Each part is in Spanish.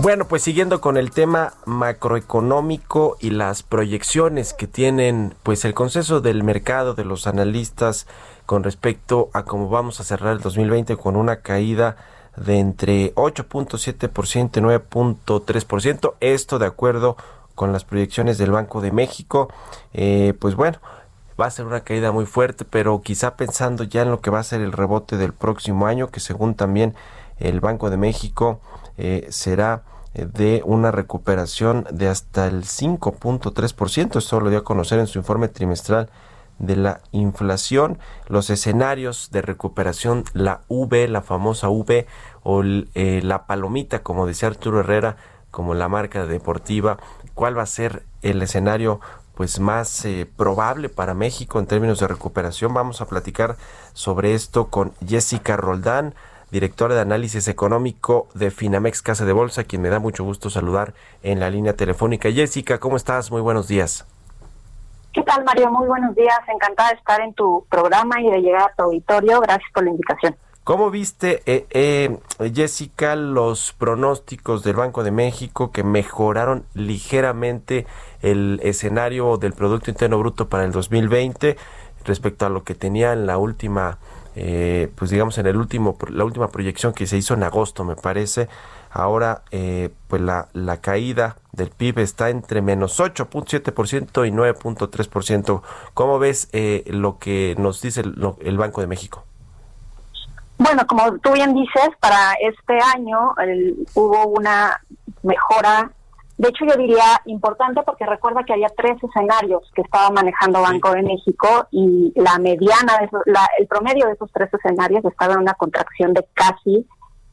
Bueno, pues siguiendo con el tema macroeconómico y las proyecciones que tienen pues el consenso del mercado de los analistas con respecto a cómo vamos a cerrar el 2020 con una caída de entre 8.7% y 9.3%, esto de acuerdo con las proyecciones del Banco de México, eh, pues bueno, va a ser una caída muy fuerte, pero quizá pensando ya en lo que va a ser el rebote del próximo año, que según también el Banco de México eh, será eh, de una recuperación de hasta el 5.3%. Esto lo dio a conocer en su informe trimestral de la inflación, los escenarios de recuperación, la V, la famosa V o la palomita, como decía Arturo Herrera, como la marca deportiva, cuál va a ser el escenario pues más probable para México en términos de recuperación. Vamos a platicar sobre esto con Jessica Roldán, directora de análisis económico de Finamex Casa de Bolsa, quien me da mucho gusto saludar en la línea telefónica. Jessica, ¿cómo estás? Muy buenos días. ¿Qué tal, Mario? Muy buenos días. Encantada de estar en tu programa y de llegar a tu auditorio. Gracias por la invitación. ¿Cómo viste, eh, eh, Jessica, los pronósticos del Banco de México que mejoraron ligeramente el escenario del Producto Interno Bruto para el 2020 respecto a lo que tenía en la última eh, pues digamos en el último la última proyección que se hizo en agosto me parece ahora eh, pues la, caída del PIB está entre menos 8.7% y 9.3%. ¿Cómo ves eh, lo que nos dice el, Banco de México? Bueno, como tú bien dices, para este año el, hubo una mejora de hecho, yo diría importante porque recuerda que había tres escenarios que estaba manejando Banco de México y la mediana, de la, el promedio de esos tres escenarios estaba en una contracción de casi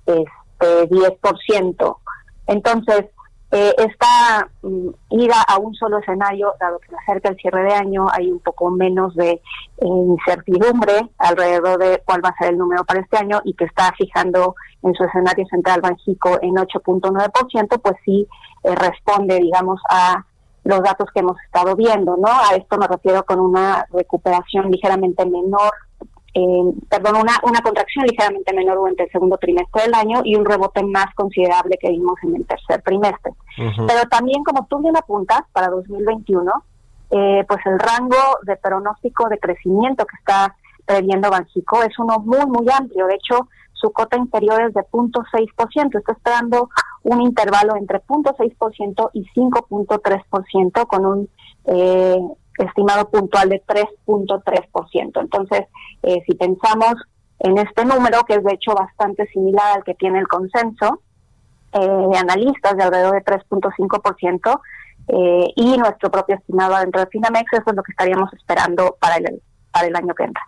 este 10%. Entonces, eh, esta mm, ida a un solo escenario, dado que se acerca el cierre de año, hay un poco menos de eh, incertidumbre alrededor de cuál va a ser el número para este año y que está fijando en su escenario central Banjico en 8.9%, pues sí eh, responde, digamos, a los datos que hemos estado viendo, ¿no? A esto me refiero con una recuperación ligeramente menor, eh, perdón, una, una contracción ligeramente menor durante el segundo trimestre del año y un rebote más considerable que vimos en el tercer trimestre. Pero también, como tú bien apuntas, para 2021, eh, pues el rango de pronóstico de crecimiento que está previendo Banjico es uno muy, muy amplio. De hecho, su cota inferior es de 0.6%. Está esperando un intervalo entre 0.6% y 5.3% con un eh, estimado puntual de 3.3%. Entonces, eh, si pensamos en este número, que es de hecho bastante similar al que tiene el consenso eh, de analistas de alrededor de 3.5%, eh, y nuestro propio estimado dentro de Finamex, eso es lo que estaríamos esperando para el, para el año que entra.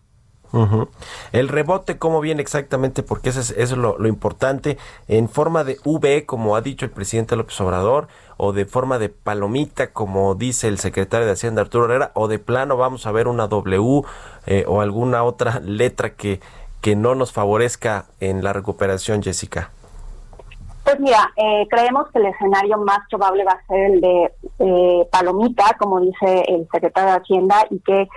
El rebote, ¿cómo viene exactamente? Porque eso es, lo, importante. En forma de V, como ha dicho el presidente López Obrador, o de forma de palomita, como dice el secretario de Hacienda Arturo Herrera, o de plano vamos a ver una W eh, o alguna otra letra que, que no nos favorezca en la recuperación, Jessica. Pues mira, eh, creemos que el escenario más probable va a ser el de eh, palomita, como dice el secretario de Hacienda, y que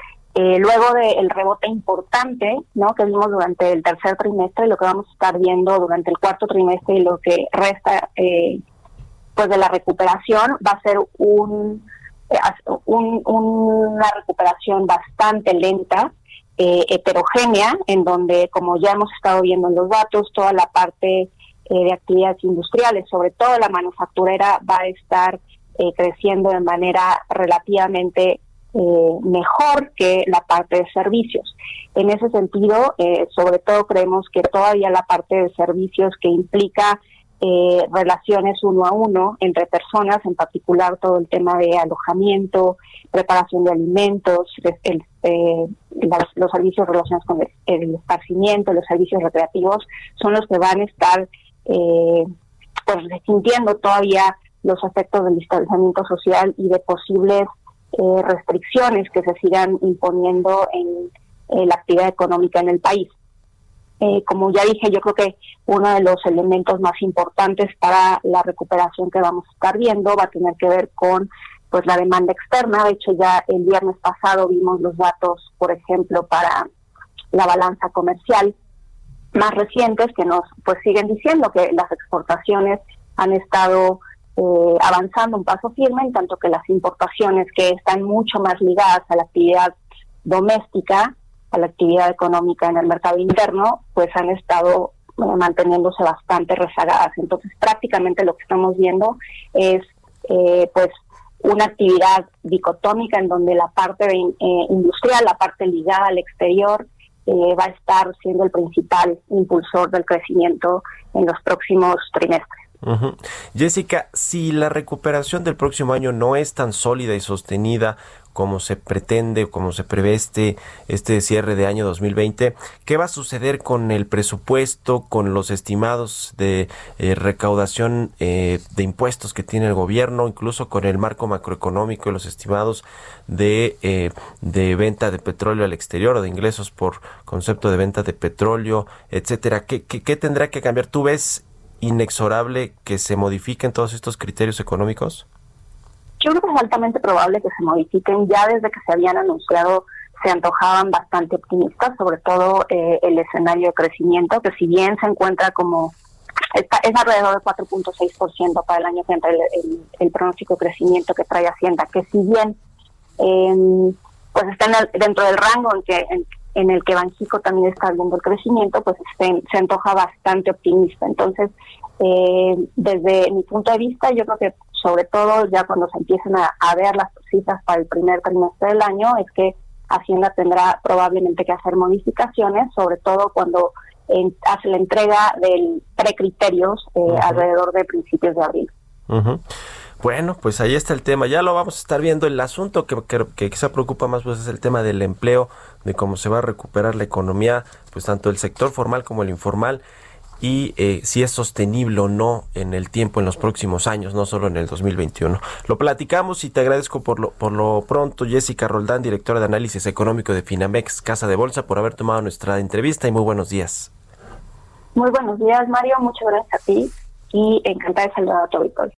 eh, luego del rebote importante ¿no? que vimos durante el tercer trimestre, lo que vamos a estar viendo durante el cuarto trimestre y lo que resta eh, pues de la recuperación va a ser un, eh, una recuperación bastante lenta, heterogénea, en donde, como ya hemos estado viendo en los datos, toda la parte de actividades industriales, sobre todo la manufacturera, va a estar creciendo de manera relativamente eh, mejor que la parte de servicios. En ese sentido, eh, sobre todo creemos que todavía la parte de servicios que implica eh, relaciones uno a uno entre personas, en particular todo el tema de alojamiento, preparación de alimentos, eh, los, servicios relacionados con el, esparcimiento, los servicios recreativos, son los que van a estar eh, pues sintiendo todavía los efectos del distanciamiento social y de posibles eh, restricciones que se sigan imponiendo en, la actividad económica en el país. Eh, como ya dije, yo creo que uno de los elementos más importantes para la recuperación que vamos a estar viendo va a tener que ver con pues la demanda externa. De hecho, ya el viernes pasado vimos los datos, por ejemplo, para la balanza comercial más recientes que nos pues siguen diciendo que las exportaciones han estado eh, avanzando un paso firme, en tanto que las importaciones que están mucho más ligadas a la actividad doméstica, a la actividad económica en el mercado interno, pues han estado eh, manteniéndose bastante rezagadas. Entonces, prácticamente lo que estamos viendo es, eh, pues, una actividad dicotómica en donde la parte industrial, la parte ligada al exterior, va a estar siendo el principal impulsor del crecimiento en los próximos trimestres. Jessica, si la recuperación del próximo año no es tan sólida y sostenida como se pretende o como se prevé este, este cierre de año 2020, ¿qué va a suceder con el presupuesto, con los estimados de eh, recaudación eh, de impuestos que tiene el gobierno, incluso con el marco macroeconómico y los estimados de, eh, de venta de petróleo al exterior o de ingresos por concepto de venta de petróleo, etcétera? ¿Qué, qué, qué tendrá que cambiar? ¿Tú ves inexorable que se modifiquen todos estos criterios económicos? Yo creo que es altamente probable que se modifiquen. Ya desde que se habían anunciado se antojaban bastante optimistas, sobre todo eh, el escenario de crecimiento, que si bien se encuentra como está, es alrededor del 4.6% para el año que entra el, pronóstico de crecimiento que trae Hacienda, que si bien em, pues está dentro del rango en que, en el que Banxico también está viendo el crecimiento, pues se, antoja bastante optimista. Entonces, eh, desde mi punto de vista, yo creo que sobre todo ya cuando se empiecen a, ver las cifras para el primer trimestre del año, es que Hacienda tendrá probablemente que hacer modificaciones, sobre todo cuando hace la entrega del precriterios eh, alrededor de principios de abril. Bueno, pues ahí está el tema. Ya lo vamos a estar viendo. El asunto que, que, que quizá preocupa más pues es el tema del empleo, de cómo se va a recuperar la economía, pues tanto el sector formal como el informal y eh, si es sostenible o no en el tiempo, en los próximos años, no solo en el 2021. Lo platicamos y te agradezco por lo, por lo pronto, Jessica Roldán, directora de análisis económico de Finamex, Casa de Bolsa, por haber tomado nuestra entrevista y muy buenos días. Muy buenos días, Mario. Muchas gracias a ti y encantada de saludar a tu auditorio.